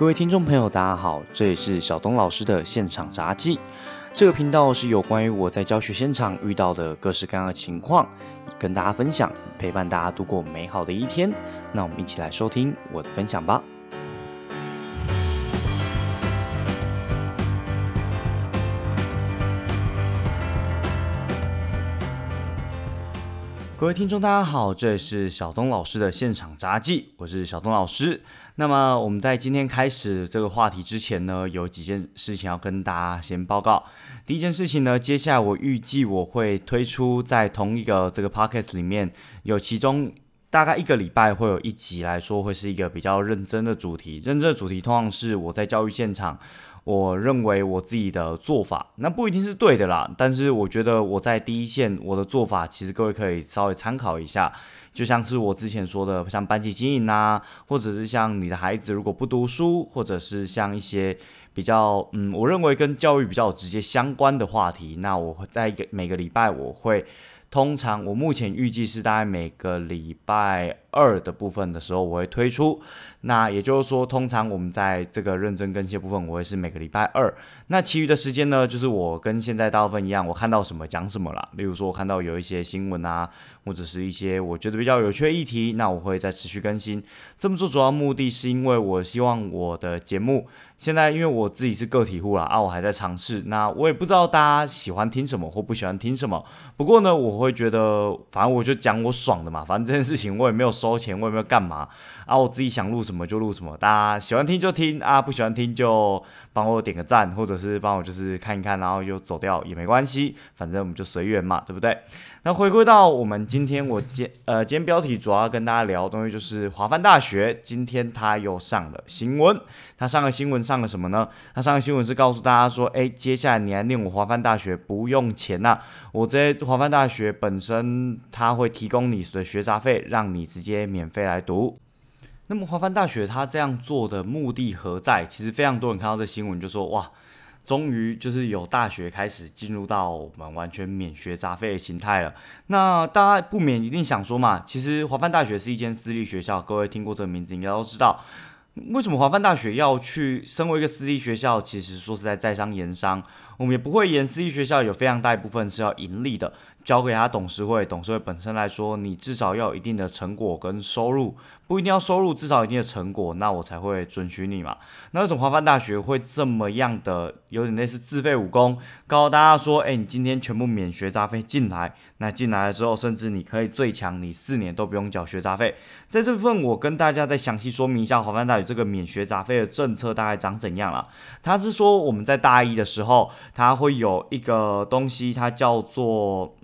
各位听众朋友，大家好，这里是小东老师的现场杂技。这个频道是有关于我在教学现场遇到的各式各样的情况，跟大家分享，陪伴大家度过美好的一天。那我们一起来收听我的分享吧。各位听众，大家好，这里是小东老师的现场杂技，我是小东老师。那么我们在今天开始这个话题之前呢，有几件事情要跟大家先报告。第一件事情呢，接下来我预计我会推出在同一个这个 podcast 里面有其中大概一个礼拜会有一集来说，会是一个比较认真的主题。认真的主题通常是我在教育现场。我认为我自己的做法，那不一定是对的啦。但是我觉得我在第一线，我的做法其实各位可以稍微参考一下。就像是我之前说的，像班级经营啊，或者是像你的孩子如果不读书，或者是像一些比较嗯，我认为跟教育比较直接相关的话题，那我会在一个每个礼拜我会。通常我目前预计是大概每个礼拜二的部分的时候，我会推出。那也就是说，通常我们在这个认真更新部分，我会是每个礼拜二。那其余的时间呢，就是我跟现在大部分一样，我看到什么讲什么啦。例如说，我看到有一些新闻啊，或者是一些我觉得比较有趣的议题，那我会再持续更新。这么做主要目的是因为我希望我的节目。现在因为我自己是个体户啦，啊，我还在尝试，那我也不知道大家喜欢听什么或不喜欢听什么。不过呢，我会觉得，反正我就讲我爽的嘛，反正这件事情我也没有收钱，我也没有干嘛，啊，我自己想录什么就录什么，大家喜欢听就听啊，不喜欢听就。帮我点个赞，或者是帮我就是看一看，然后就走掉也没关系，反正我们就随缘嘛，对不对？那回归到我们今天，我今呃今天标题主要跟大家聊的东西就是华范大学，今天他又上了新闻，他上了新闻上了什么呢？他上了新闻是告诉大家说，哎，接下来你来念我华范大学不用钱呐，我这华范大学本身他会提供你的学杂费，让你直接免费来读。那么华范大学他这样做的目的何在？其实非常多人看到这新闻就说：“哇，终于就是有大学开始进入到我们完全免学杂费的形态了。”那大家不免一定想说嘛，其实华范大学是一间私立学校，各位听过这个名字应该都知道，为什么华范大学要去身为一个私立学校？其实说实在，在商言商，我们也不会言私立学校有非常大一部分是要盈利的。交给他董事会，董事会本身来说，你至少要有一定的成果跟收入，不一定要收入，至少一定的成果，那我才会准许你嘛。那为什么华范大学会这么样的，有点类似自费武功，告诉大家说，哎，你今天全部免学杂费进来，那进来了之后，甚至你可以最强，你四年都不用缴学杂费。在这部分，我跟大家再详细说明一下华范大学这个免学杂费的政策大概长怎样了。他是说我们在大一的时候，他会有一个东西，它叫做。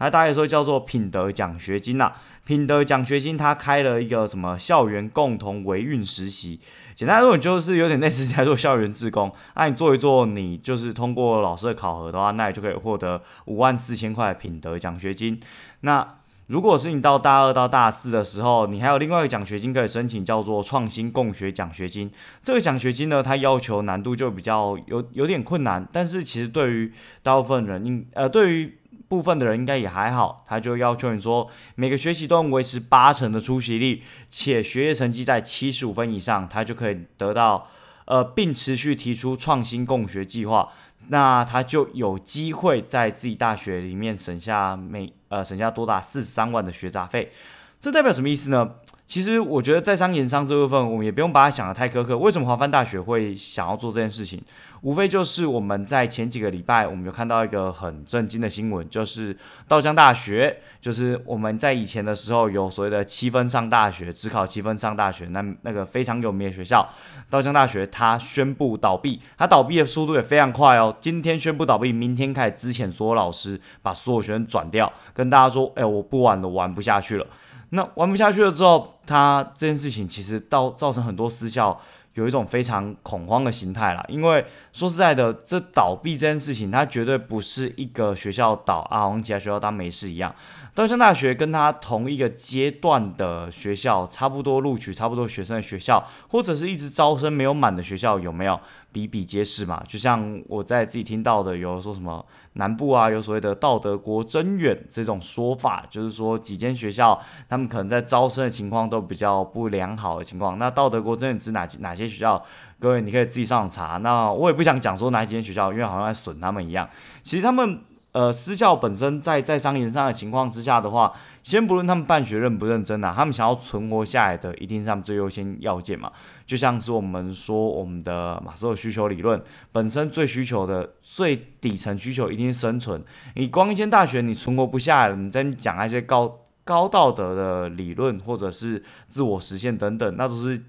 那大家说叫做品德奖学金呐，品德奖学金他开了一个什么校园共同维运实习，简单来说就是有点类似在做校园志工，那你做一做，你就是通过老师的考核的话，那你就可以获得五万四千块品德奖学金。那如果是你到大二到大四的时候，你还有另外一个奖学金可以申请，叫做创新共学奖学金。这个奖学金呢，它要求难度就比较有有点困难，但是其实对于大部分人，应呃对于部分的人应该也还好，他就要求你说每个学期都能维持八成的出席率，且学业成绩在七十五分以上，他就可以得到呃，并持续提出创新共学计划，那他就有机会在自己大学里面省下每呃省下多达四十三万的学杂费。这代表什么意思呢？其实我觉得在商言商这部分，我们也不用把它想得太苛刻。为什么华范大学会想要做这件事情？无非就是我们在前几个礼拜，我们有看到一个很震惊的新闻，就是道江大学，就是我们在以前的时候有所谓的七分上大学，只考七分上大学，那那个非常有名的学校，道江大学，它宣布倒闭，它倒闭的速度也非常快哦。今天宣布倒闭，明天开始之前所有老师把所有学生转掉，跟大家说，哎，我不玩了，玩不下去了。那玩不下去了之后，他这件事情其实到造成很多私校有一种非常恐慌的心态啦。因为说实在的，这倒闭这件事情，它绝对不是一个学校倒啊，我们其他学校当没事一样。东江大学跟他同一个阶段的学校，差不多录取差不多学生的学校，或者是一直招生没有满的学校，有没有？比比皆是嘛，就像我在自己听到的，有说什么南部啊，有所谓的道德国真远这种说法，就是说几间学校他们可能在招生的情况都比较不良好的情况。那道德国真远是哪哪些些学校，各位你可以自己上网查。那我也不想讲说哪几间学校，因为好像在损他们一样。其实他们。呃，私校本身在在商言商的情况之下的话，先不论他们办学认不认真啊，他们想要存活下来的，一定是他们最优先要件嘛。就像是我们说我们的马斯洛需求理论，本身最需求的最底层需求一定是生存。你光一间大学你存活不下来，你再讲那些高高道德的理论或者是自我实现等等，那都是。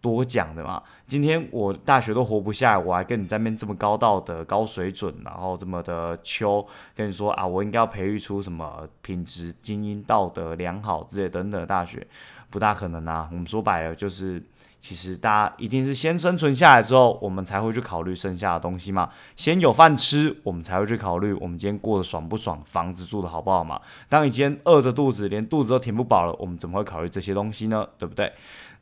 多讲的嘛，今天我大学都活不下来，我还跟你在面这么高道德、高水准，然后这么的秋，跟你说啊，我应该要培育出什么品质、精英、道德良好之类等等大学，不大可能啊。我们说白了就是，其实大家一定是先生存下来之后，我们才会去考虑剩下的东西嘛。先有饭吃，我们才会去考虑我们今天过得爽不爽，房子住的好不好嘛。当你今天饿着肚子，连肚子都填不饱了，我们怎么会考虑这些东西呢？对不对？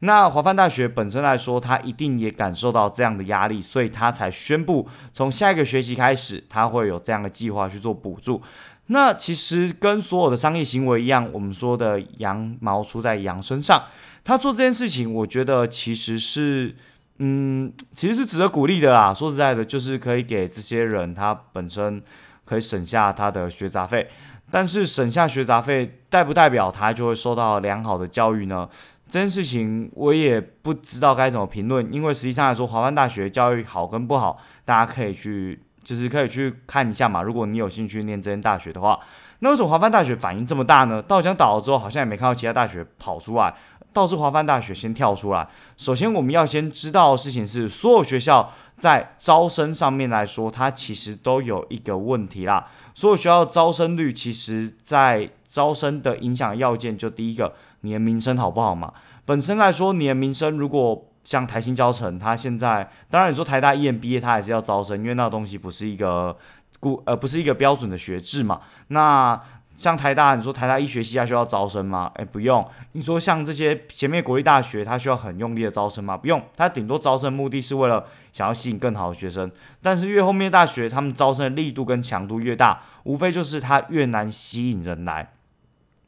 那华范大学本身来说，他一定也感受到这样的压力，所以他才宣布从下一个学期开始，他会有这样的计划去做补助。那其实跟所有的商业行为一样，我们说的羊毛出在羊身上，他做这件事情，我觉得其实是，嗯，其实是值得鼓励的啦。说实在的，就是可以给这些人他本身可以省下他的学杂费，但是省下学杂费，代不代表他就会受到良好的教育呢？这件事情我也不知道该怎么评论，因为实际上来说，华范大学教育好跟不好，大家可以去，就是可以去看一下嘛。如果你有兴趣念这间大学的话，那为什么华范大学反应这么大呢？道江倒了之后，好像也没看到其他大学跑出来，倒是华范大学先跳出来。首先，我们要先知道的事情是，所有学校在招生上面来说，它其实都有一个问题啦。所有学校招生率，其实在招生的影响要件，就第一个。你的名声好不好嘛？本身来说，你的名声如果像台新教程，他现在当然你说台大 EMBA 他还是要招生，因为那个东西不是一个固呃不是一个标准的学制嘛。那像台大，你说台大医学系还需要招生吗？诶，不用。你说像这些前面国立大学，他需要很用力的招生吗？不用。他顶多招生目的是为了想要吸引更好的学生。但是越后面大学，他们招生的力度跟强度越大，无非就是他越难吸引人来。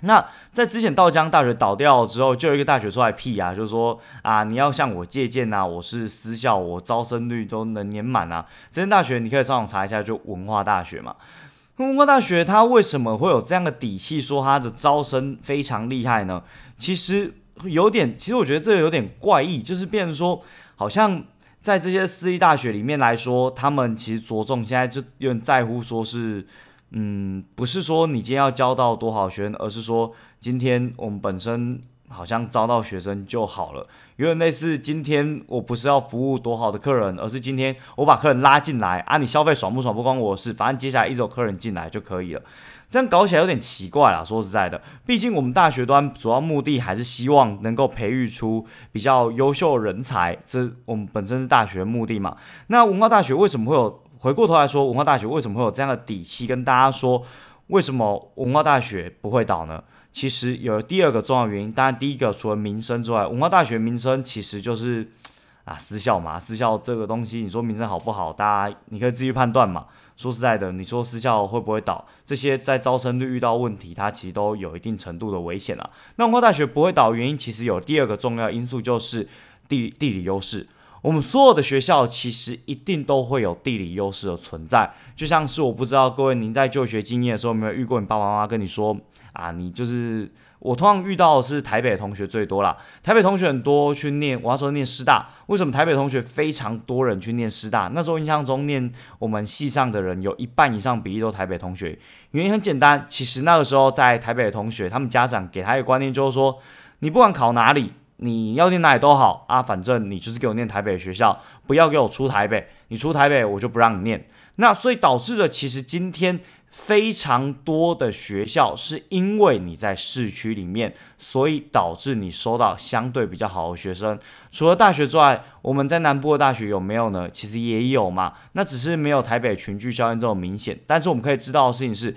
那在之前道江大学倒掉之后，就有一个大学出来辟啊，就说啊，你要向我借鉴呐，我是私校，我招生率都能年满啊。这间大学你可以上网查一下，就文化大学嘛。文化大学它为什么会有这样的底气，说它的招生非常厉害呢？其实有点，其实我觉得这个有点怪异，就是变成说，好像在这些私立大学里面来说，他们其实着重现在就有点在乎说是。嗯，不是说你今天要教到多少学生，而是说今天我们本身好像招到学生就好了。有点类似，今天我不是要服务多好的客人，而是今天我把客人拉进来啊，你消费爽不爽不关我的事，反正接下来一有客人进来就可以了。这样搞起来有点奇怪啦。说实在的，毕竟我们大学端主要目的还是希望能够培育出比较优秀人才，这我们本身是大学目的嘛。那文化大学为什么会有？回过头来说，文化大学为什么会有这样的底气跟大家说，为什么文化大学不会倒呢？其实有第二个重要原因，当然第一个除了名声之外，文化大学名声其实就是啊私校嘛，私校这个东西，你说名声好不好，大家你可以自己判断嘛。说实在的，你说私校会不会倒，这些在招生率遇到问题，它其实都有一定程度的危险啊。那文化大学不会倒，原因其实有第二个重要因素，就是地地理优势。我们所有的学校其实一定都会有地理优势的存在，就像是我不知道各位您在就学经验的时候有没有遇过，你爸爸妈妈跟你说啊，你就是我通常遇到的是台北同学最多啦，台北同学很多去念，我那时候念师大，为什么台北同学非常多人去念师大？那时候印象中念我们系上的人有一半以上比例都台北同学，原因很简单，其实那个时候在台北的同学，他们家长给他一个观念就是说，你不管考哪里。你要念哪里都好啊，反正你就是给我念台北学校，不要给我出台北。你出台北，我就不让你念。那所以导致的，其实今天非常多的学校是因为你在市区里面，所以导致你收到相对比较好的学生。除了大学之外，我们在南部的大学有没有呢？其实也有嘛，那只是没有台北群聚效应这么明显。但是我们可以知道的事情是。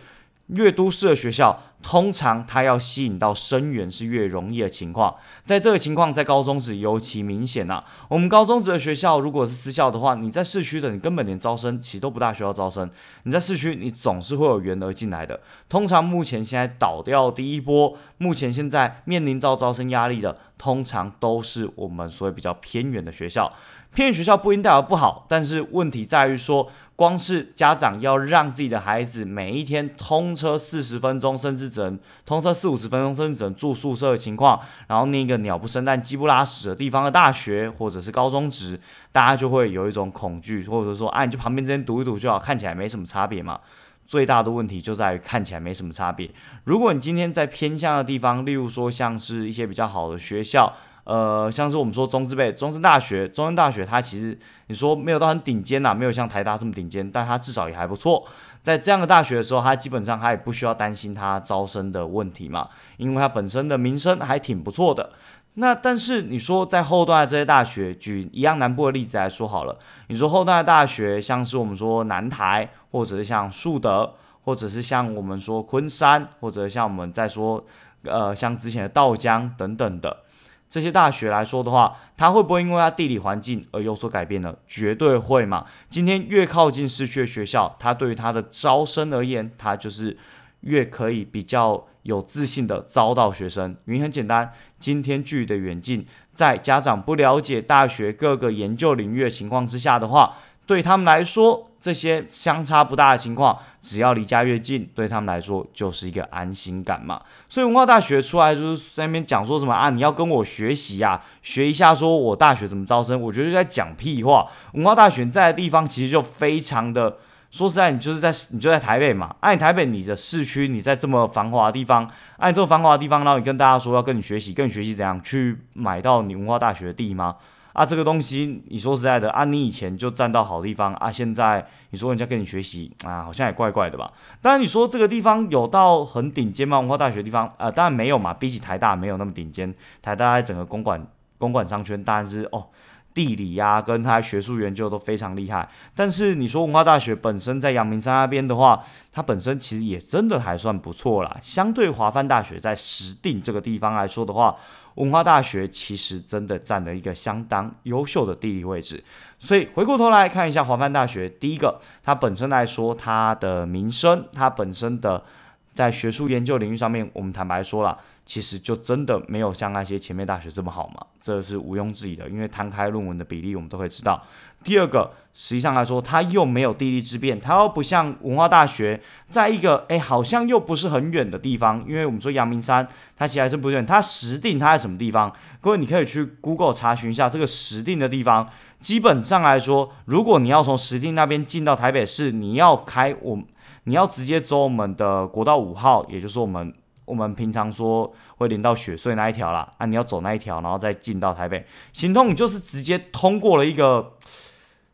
越都市的学校，通常它要吸引到生源是越容易的情况。在这个情况，在高中职尤其明显呐。我们高中职的学校如果是私校的话，你在市区的，你根本连招生其实都不大需要招生。你在市区，你总是会有员额进来的。通常目前现在倒掉第一波，目前现在面临到招生压力的，通常都是我们所谓比较偏远的学校。偏远学校不一定代表不好，但是问题在于说。光是家长要让自己的孩子每一天通车四十分钟，甚至只能通车四五十分钟，甚至只能住宿舍的情况，然后那个鸟不生蛋、鸡不拉屎的地方的大学或者是高中职，大家就会有一种恐惧，或者说，啊，你就旁边这边读一读就好，看起来没什么差别嘛。最大的问题就在于看起来没什么差别。如果你今天在偏向的地方，例如说像是一些比较好的学校。呃，像是我们说中资辈、中山大学、中山大学，它其实你说没有到很顶尖呐，没有像台大这么顶尖，但它至少也还不错。在这样的大学的时候，它基本上它也不需要担心它招生的问题嘛，因为它本身的名声还挺不错的。那但是你说在后段的这些大学，举一样南部的例子来说好了，你说后段的大学，像是我们说南台，或者是像树德，或者是像我们说昆山，或者像我们在说呃像之前的道江等等的。这些大学来说的话，它会不会因为它地理环境而有所改变呢？绝对会嘛！今天越靠近市区的学校，它对于它的招生而言，它就是越可以比较有自信的招到学生。原因很简单，今天距离的远近，在家长不了解大学各个研究领域的情况之下的话。对他们来说，这些相差不大的情况，只要离家越近，对他们来说就是一个安心感嘛。所以文化大学出来就是在那边讲说什么啊，你要跟我学习呀，学一下说我大学怎么招生，我觉得就在讲屁话。文化大学在的地方其实就非常的，说实在，你就是在你就在台北嘛，按台北你的市区，你在这么繁华的地方，按这么繁华的地方，然后你跟大家说要跟你学习，跟你学习怎样去买到你文化大学的地吗？啊，这个东西你说实在的啊，你以前就站到好地方啊，现在你说人家跟你学习啊，好像也怪怪的吧？当然你说这个地方有到很顶尖吗？文化大学地方啊，当然没有嘛，比起台大没有那么顶尖。台大在整个公馆公馆商圈当然是哦，地理呀跟它学术研究都非常厉害。但是你说文化大学本身在阳明山那边的话，它本身其实也真的还算不错啦。相对华范大学在石定这个地方来说的话。文化大学其实真的占了一个相当优秀的地理位置，所以回过头来看一下华范大学，第一个，它本身来说，它的名声，它本身的在学术研究领域上面，我们坦白说了。其实就真的没有像那些前面大学这么好嘛，这是毋庸置疑的。因为摊开论文的比例，我们都会知道。第二个，实际上来说，它又没有地利之便，它又不像文化大学，在一个哎好像又不是很远的地方。因为我们说阳明山，它其实还是不远。它实定它在什么地方？各位你可以去 Google 查询一下这个实定的地方。基本上来说，如果你要从实定那边进到台北市，你要开我，你要直接走我们的国道五号，也就是我们。我们平常说会连到雪隧那一条啦，啊，你要走那一条，然后再进到台北。行通就是直接通过了一个，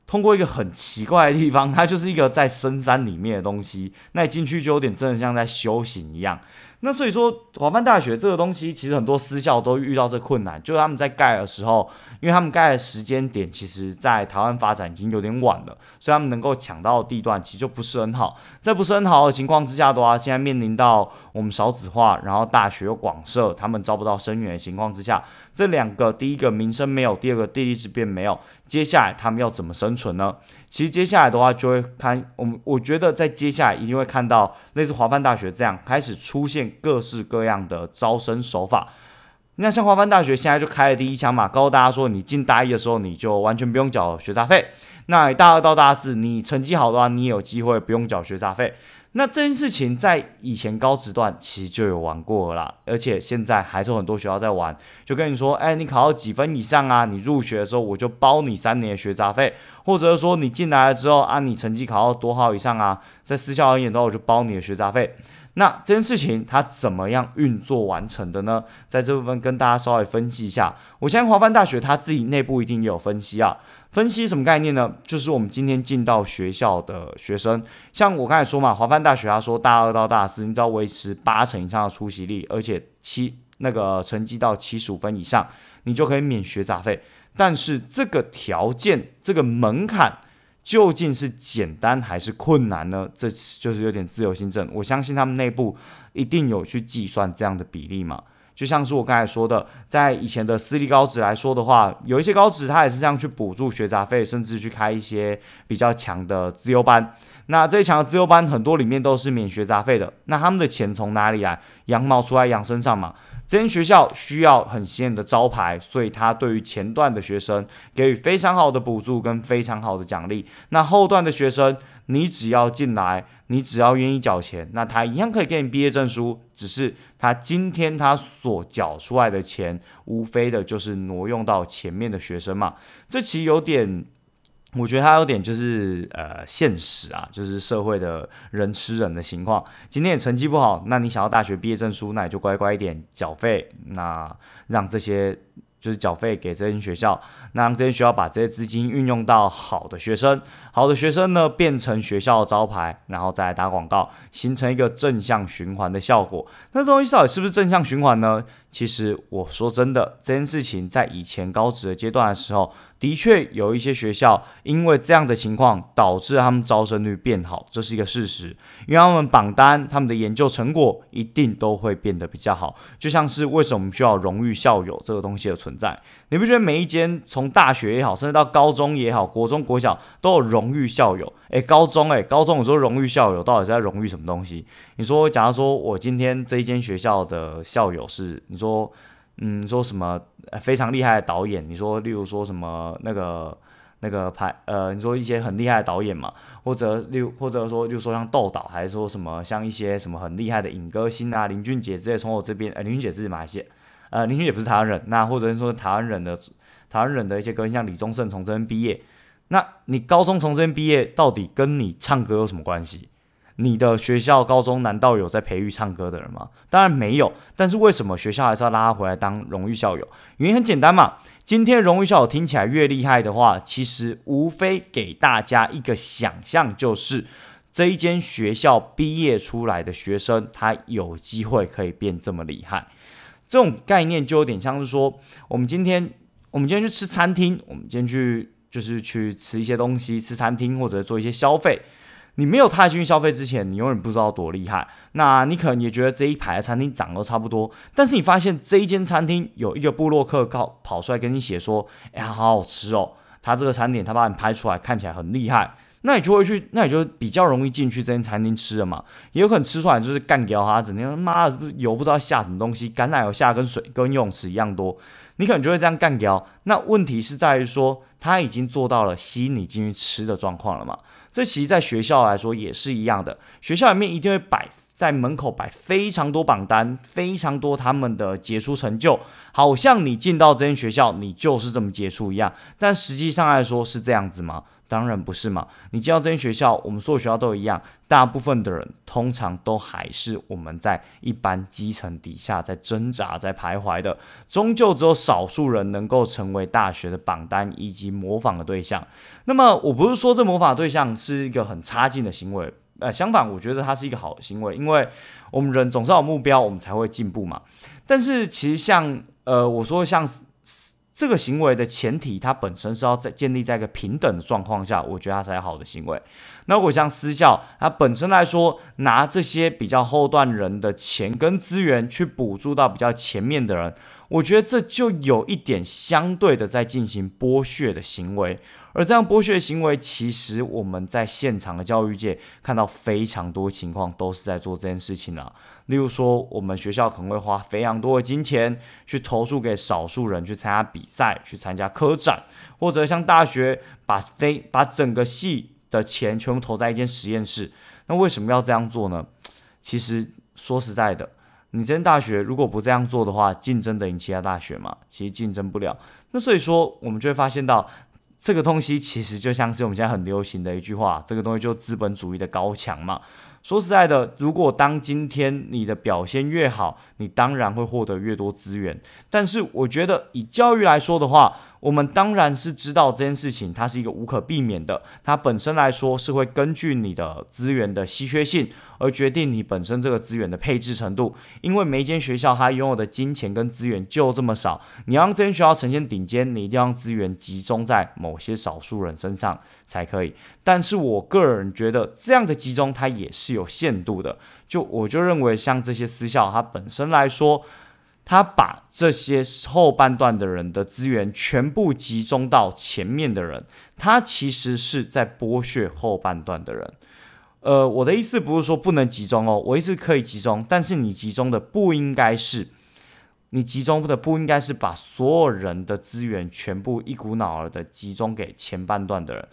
通过一个很奇怪的地方，它就是一个在深山里面的东西。那你进去就有点真的像在修行一样。那所以说，华范大学这个东西，其实很多私校都遇到这困难，就是他们在盖的时候。因为他们盖的时间点，其实在台湾发展已经有点晚了，所以他们能够抢到的地段其实就不是很好。在不是很好的情况之下的话，现在面临到我们少子化，然后大学又广设，他们招不到生源的情况之下，这两个，第一个民生没有，第二个地理之便没有，接下来他们要怎么生存呢？其实接下来的话，就会看我们，我觉得在接下来一定会看到类似华范大学这样开始出现各式各样的招生手法。那像华范大学现在就开了第一枪嘛，告诉大家说，你进大一的时候你就完全不用缴学杂费。那大二到大四，你成绩好的话，你也有机会不用缴学杂费。那这件事情在以前高职段其实就有玩过了，而且现在还是有很多学校在玩。就跟你说，哎，你考到几分以上啊？你入学的时候我就包你三年的学杂费，或者说你进来了之后，啊你成绩考到多好以上啊，在私校而言的话，我就包你的学杂费。那这件事情它怎么样运作完成的呢？在这部分跟大家稍微分析一下。我相信华范大学它自己内部一定也有分析啊。分析什么概念呢？就是我们今天进到学校的学生，像我刚才说嘛，华范大学他说大二到大四，你只要维持八成以上的出席率，而且七那个成绩到七十五分以上，你就可以免学杂费。但是这个条件，这个门槛。究竟是简单还是困难呢？这就是有点自由行政。我相信他们内部一定有去计算这样的比例嘛。就像是我刚才说的，在以前的私立高职来说的话，有一些高职它也是这样去补助学杂费，甚至去开一些比较强的自由班。那这些强的自由班很多里面都是免学杂费的。那他们的钱从哪里来？羊毛出在羊身上嘛。这间学校需要很显眼的招牌，所以他对于前段的学生给予非常好的补助跟非常好的奖励。那后段的学生，你只要进来，你只要愿意缴钱，那他一样可以给你毕业证书。只是他今天他所缴出来的钱，无非的就是挪用到前面的学生嘛。这其实有点。我觉得他有点就是呃现实啊，就是社会的人吃人的情况。今天成绩不好，那你想要大学毕业证书，那你就乖乖一点缴费，那让这些就是缴费给这间学校，那让这间学校把这些资金运用到好的学生，好的学生呢变成学校的招牌，然后再来打广告，形成一个正向循环的效果。那这东西到底是不是正向循环呢？其实我说真的，这件事情在以前高职的阶段的时候。的确有一些学校因为这样的情况导致他们招生率变好，这是一个事实。因为他们榜单、他们的研究成果一定都会变得比较好。就像是为什么我们需要荣誉校友这个东西的存在？你不觉得每一间从大学也好，甚至到高中也好，国中、国小都有荣誉校友？诶，高中诶，高中有说荣誉校友到底是在荣誉什么东西？你说，假如说我今天这一间学校的校友是你说？嗯，说什么非常厉害的导演？你说，例如说什么那个那个拍呃，你说一些很厉害的导演嘛，或者例如或者说就说像窦导，还是说什么像一些什么很厉害的影歌星啊，林俊杰之类，从我这边，呃，林俊杰是马来西亚，呃，林俊杰不是台湾人，那或者是说台湾人的台湾人的一些歌星，像李宗盛从这边毕业，那你高中从这边毕业，到底跟你唱歌有什么关系？你的学校高中难道有在培育唱歌的人吗？当然没有。但是为什么学校还是要拉他回来当荣誉校友？原因很简单嘛。今天荣誉校友听起来越厉害的话，其实无非给大家一个想象，就是这一间学校毕业出来的学生，他有机会可以变这么厉害。这种概念就有点像是说，我们今天我们今天去吃餐厅，我们今天去就是去吃一些东西，吃餐厅或者做一些消费。你没有踏进去消费之前，你永远不知道多厉害。那你可能也觉得这一排的餐厅长得差不多，但是你发现这一间餐厅有一个布洛克靠跑出来跟你写说：“哎呀，好好吃哦！”他这个餐点他把你拍出来，看起来很厉害，那你就会去，那你就比较容易进去这间餐厅吃了嘛。也有可能吃出来就是干掉他，整天妈的油不知道下什么东西，橄榄油下跟水跟游泳池一样多，你可能就会这样干掉。那问题是在于说，他已经做到了吸引你进去吃的状况了嘛？这其实，在学校来说也是一样的。学校里面一定会摆在门口摆非常多榜单，非常多他们的杰出成就，好像你进到这间学校，你就是这么杰出一样。但实际上来说，是这样子吗？当然不是嘛！你进到这间学校，我们所有学校都一样，大部分的人通常都还是我们在一般基层底下在挣扎、在徘徊的，终究只有少数人能够成为大学的榜单以及模仿的对象。那么，我不是说这模仿对象是一个很差劲的行为，呃，相反，我觉得它是一个好的行为，因为我们人总是有目标，我们才会进步嘛。但是，其实像呃，我说像。这个行为的前提，它本身是要在建立在一个平等的状况下，我觉得它才好的行为。那如果像私教，它本身来说，拿这些比较后段人的钱跟资源去补助到比较前面的人，我觉得这就有一点相对的在进行剥削的行为。而这样剥削行为，其实我们在现场的教育界看到非常多情况，都是在做这件事情啊。例如说，我们学校可能会花非常多的金钱去投诉给少数人去参加比赛、去参加科展，或者像大学把非把整个系的钱全部投在一间实验室。那为什么要这样做呢？其实说实在的，你这大学如果不这样做的话，竞争得赢其他大学吗？其实竞争不了。那所以说，我们就会发现到。这个东西其实就像是我们现在很流行的一句话，这个东西就是资本主义的高墙嘛。说实在的，如果当今天你的表现越好，你当然会获得越多资源。但是我觉得以教育来说的话，我们当然是知道这件事情，它是一个无可避免的。它本身来说是会根据你的资源的稀缺性而决定你本身这个资源的配置程度。因为每一间学校它拥有的金钱跟资源就这么少，你要让这间学校呈现顶尖，你一定要让资源集中在某些少数人身上才可以。但是我个人觉得这样的集中它也是有限度的。就我就认为像这些私校，它本身来说。他把这些后半段的人的资源全部集中到前面的人，他其实是在剥削后半段的人。呃，我的意思不是说不能集中哦，我意思可以集中，但是你集中的不应该是，你集中的不应该是把所有人的资源全部一股脑儿的集中给前半段的人，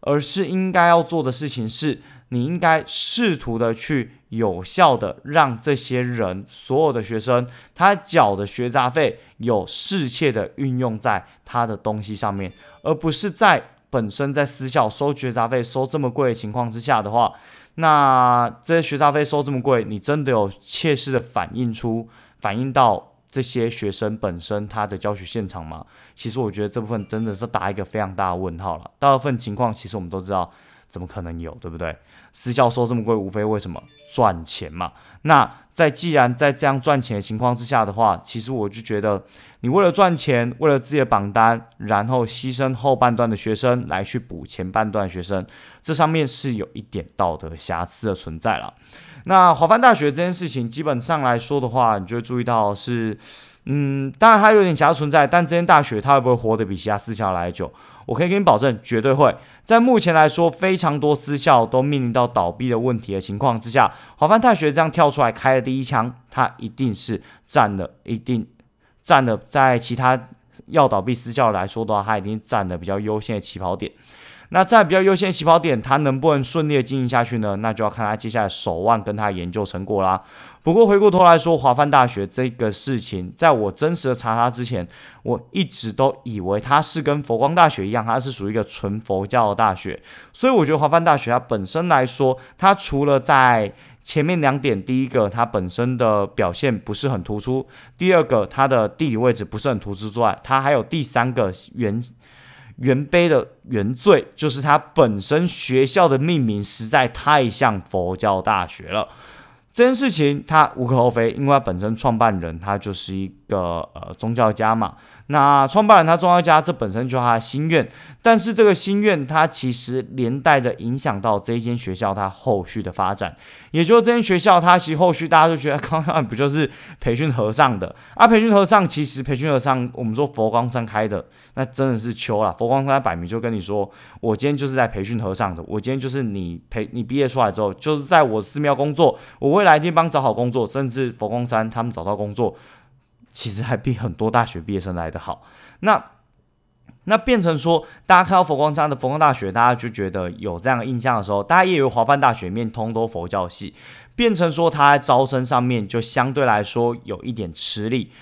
而是应该要做的事情是。你应该试图的去有效的让这些人，所有的学生，他缴的学杂费有适切的运用在他的东西上面，而不是在本身在私校收学杂费收这么贵的情况之下的话，那这些学杂费收这么贵，你真的有切实的反映出反映到这些学生本身他的教学现场吗？其实我觉得这部分真的是打一个非常大的问号了。大部分情况其实我们都知道。怎么可能有，对不对？私教收这么贵，无非为什么赚钱嘛？那在既然在这样赚钱的情况之下的话，其实我就觉得，你为了赚钱，为了自己的榜单，然后牺牲后半段的学生来去补前半段学生，这上面是有一点道德瑕疵的存在了。那华范大学这件事情，基本上来说的话，你就会注意到是，嗯，当然它有点瑕疵存在，但这间大学它会不会活得比其他私校来久？我可以给你保证，绝对会在目前来说，非常多私校都面临到倒闭的问题的情况之下，华范大学这样跳出来开了第一枪，它一定是占了，一定占了在其他要倒闭私校来说的话，它已经占了比较优先的起跑点。那在比较优先起跑点，它能不能顺利的经营下去呢？那就要看他接下来手腕跟他研究成果啦。不过回过头来说，华范大学这个事情，在我真实的查他之前，我一直都以为它是跟佛光大学一样，它是属于一个纯佛教的大学。所以我觉得华范大学它本身来说，它除了在前面两点，第一个它本身的表现不是很突出，第二个它的地理位置不是很突出之外，它还有第三个原。原碑的原罪就是它本身学校的命名实在太像佛教大学了。这件事情它无可厚非，因为它本身创办人他就是一个呃宗教家嘛。那创办人他宗教家，这本身就是他的心愿。但是这个心愿，它其实连带着影响到这一间学校它后续的发展。也就是这间学校，它其实后续大家都觉得，刚刚不就是培训和尚的啊？培训和尚其实培训和尚，我们说佛光山开的，那真的是秋了。佛光山摆明就跟你说，我今天就是在培训和尚的，我今天就是你培你毕业出来之后，就是在我寺庙工作，我未来一定帮找好工作，甚至佛光山他们找到工作。其实还比很多大学毕业生来的好。那那变成说，大家看到佛光山的佛光大学，大家就觉得有这样的印象的时候，大家也以为华范大学面通都佛教系，变成说他在招生上面就相对来说有一点吃力。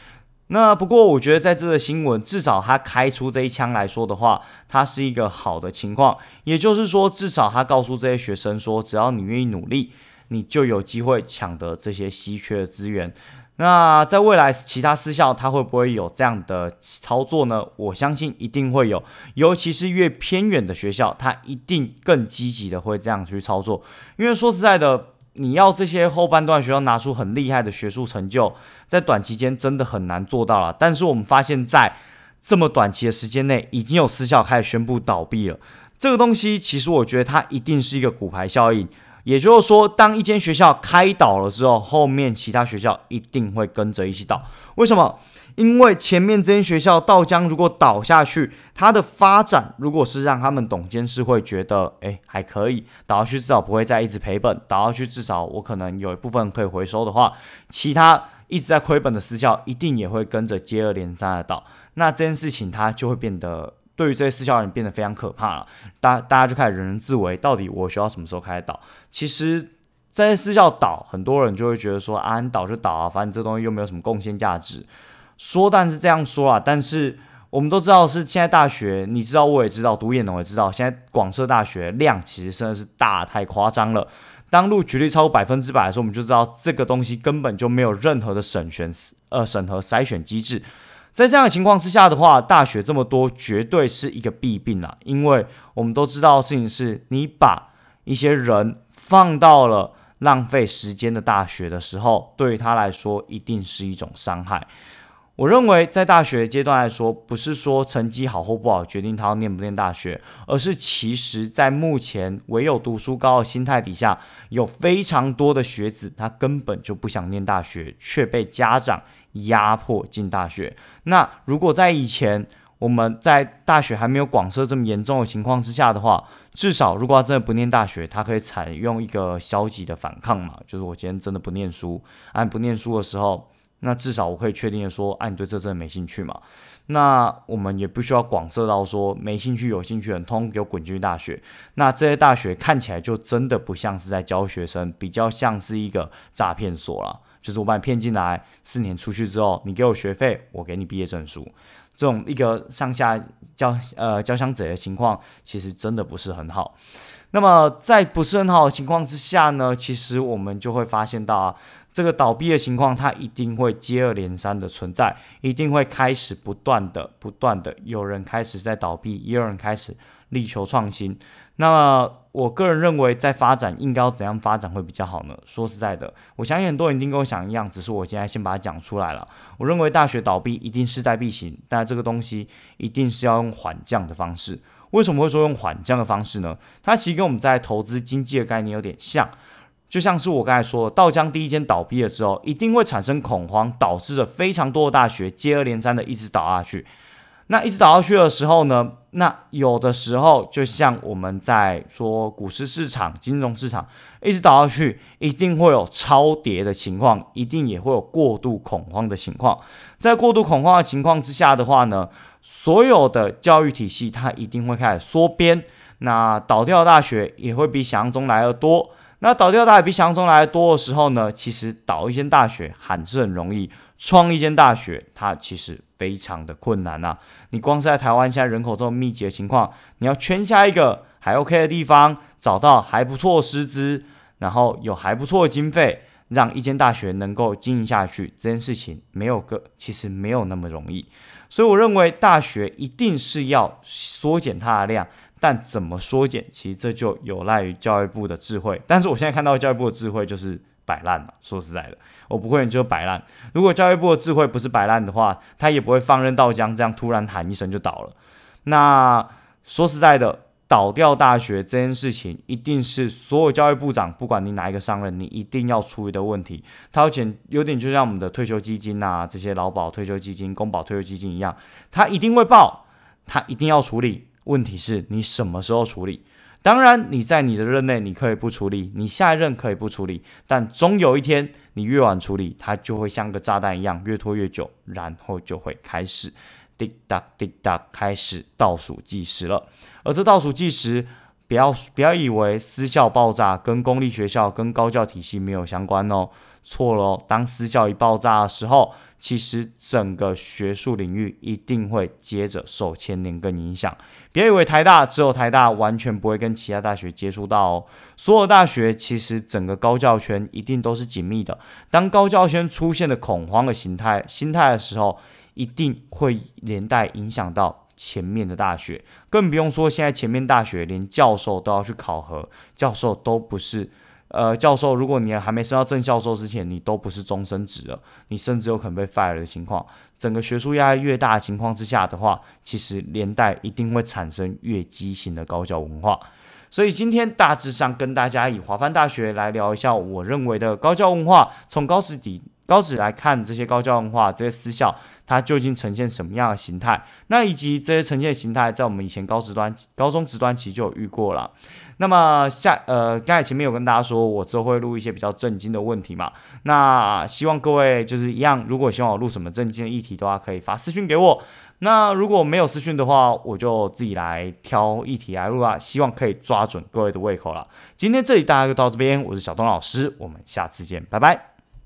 那不过我觉得在这个新闻，至少他开出这一枪来说的话，它是一个好的情况。也就是说，至少他告诉这些学生说，只要你愿意努力，你就有机会抢得这些稀缺的资源。那在未来，其他私校它会不会有这样的操作呢？我相信一定会有，尤其是越偏远的学校，它一定更积极的会这样去操作。因为说实在的，你要这些后半段学校拿出很厉害的学术成就，在短期间真的很难做到了。但是我们发现，在这么短期的时间内，已经有私校开始宣布倒闭了。这个东西，其实我觉得它一定是一个骨牌效应。也就是说，当一间学校开倒了之后，后面其他学校一定会跟着一起倒。为什么？因为前面这间学校倒江如果倒下去，它的发展如果是让他们董监事会觉得，哎，还可以倒下去，至少不会再一直赔本。倒下去，至少我可能有一部分可以回收的话，其他一直在亏本的私校一定也会跟着接二连三的倒。那这件事情它就会变得。对于这些私校人变得非常可怕了，大大家就开始人人自危，到底我学校什么时候开始倒？其实这些私校倒，很多人就会觉得说啊，你倒就倒啊，反正这东西又没有什么贡献价值。说但是这样说啊，但是我们都知道是现在大学，你知道我也知道，读研的我也知道，现在广设大学量其实真的是大太夸张了。当录取率超过百分之百的时候，我们就知道这个东西根本就没有任何的审选呃审核筛选机制。在这样的情况之下的话，大学这么多绝对是一个弊病啊！因为我们都知道的事情是，你把一些人放到了浪费时间的大学的时候，对于他来说一定是一种伤害。我认为在大学阶段来说，不是说成绩好或不好决定他要念不念大学，而是其实在目前唯有读书高的心态底下，有非常多的学子他根本就不想念大学，却被家长压迫进大学。那如果在以前我们在大学还没有广设这么严重的情况之下的话，至少如果他真的不念大学，他可以采用一个消极的反抗嘛，就是我今天真的不念书，按不念书的时候。那至少我可以确定的说，哎，你对这真的没兴趣嘛？那我们也不需要广设到说没兴趣、有兴趣很通给我滚进去大学。那这些大学看起来就真的不像是在教学生，比较像是一个诈骗所了。就是我把你骗进来，四年出去之后，你给我学费，我给你毕业证书，这种一个上下交呃交相贼的情况，其实真的不是很好。那么在不是很好的情况之下呢，其实我们就会发现到啊。这个倒闭的情况，它一定会接二连三的存在，一定会开始不断的、不断的有人开始在倒闭，也有人开始力求创新。那么，我个人认为，在发展应该要怎样发展会比较好呢？说实在的，我相信很多人一定跟我想一样，只是我现在先把它讲出来了。我认为大学倒闭一定势在必行，但这个东西一定是要用缓降的方式。为什么会说用缓降的方式呢？它其实跟我们在投资经济的概念有点像。就像是我刚才说，道江第一间倒闭了之后，一定会产生恐慌，导致着非常多的大学接二连三的一直倒下去。那一直倒下去的时候呢，那有的时候就像我们在说股市市场、金融市场一直倒下去，一定会有超跌的情况，一定也会有过度恐慌的情况。在过度恐慌的情况之下的话呢，所有的教育体系它一定会开始缩编，那倒掉大学也会比想象中来的多。那倒掉大学比想象中来的多的时候呢，其实倒一间大学还是很容易，创一间大学它其实非常的困难呐。你光是在台湾现在人口这么密集的情况，你要圈下一个还 OK 的地方，找到还不错的师资，然后有还不错的经费，让一间大学能够经营下去，这件事情没有个其实没有那么容易。所以我认为大学一定是要缩减它的量。但怎么缩减，其实这就有赖于教育部的智慧。但是我现在看到教育部的智慧就是摆烂了。说实在的，我不会你就摆烂。如果教育部的智慧不是摆烂的话，他也不会放任到江这样突然喊一声就倒了。那说实在的，倒掉大学这件事情，一定是所有教育部长，不管你哪一个上任，你一定要处理的问题。它有点有点就像我们的退休基金啊，这些劳保退休基金、公保退休基金一样，他一定会报，他一定要处理。问题是你什么时候处理？当然，你在你的任内你可以不处理，你下一任可以不处理，但终有一天你越晚处理，它就会像个炸弹一样越拖越久，然后就会开始滴答滴答开始倒数计时了。而这倒数计时，不要不要以为私校爆炸跟公立学校跟高教体系没有相关哦，错了哦。当私校一爆炸的时候。其实整个学术领域一定会接着受牵连跟影响。别以为台大只有台大完全不会跟其他大学接触到哦，所有大学其实整个高教圈一定都是紧密的。当高教圈出现了恐慌的形态心态的时候，一定会连带影响到前面的大学。更不用说现在前面大学连教授都要去考核，教授都不是。呃，教授，如果你还没升到正教授之前，你都不是终身职了，你甚至有可能被 fire 的情况。整个学术压力越大的情况之下的话，其实连带一定会产生越畸形的高教文化。所以今天大致上跟大家以华范大学来聊一下，我认为的高教文化，从高职底高职来看这些高教文化这些私校，它究竟呈现什么样的形态？那以及这些呈现形态，在我们以前高职端、高中职端其实就有遇过了。那么下呃，刚才前面有跟大家说，我之后会录一些比较震惊的问题嘛？那希望各位就是一样，如果希望我录什么震惊的议题的话，可以发私讯给我。那如果没有私讯的话，我就自己来挑议题来录啊，希望可以抓准各位的胃口了。今天这里大家就到这边，我是小东老师，我们下次见，拜拜。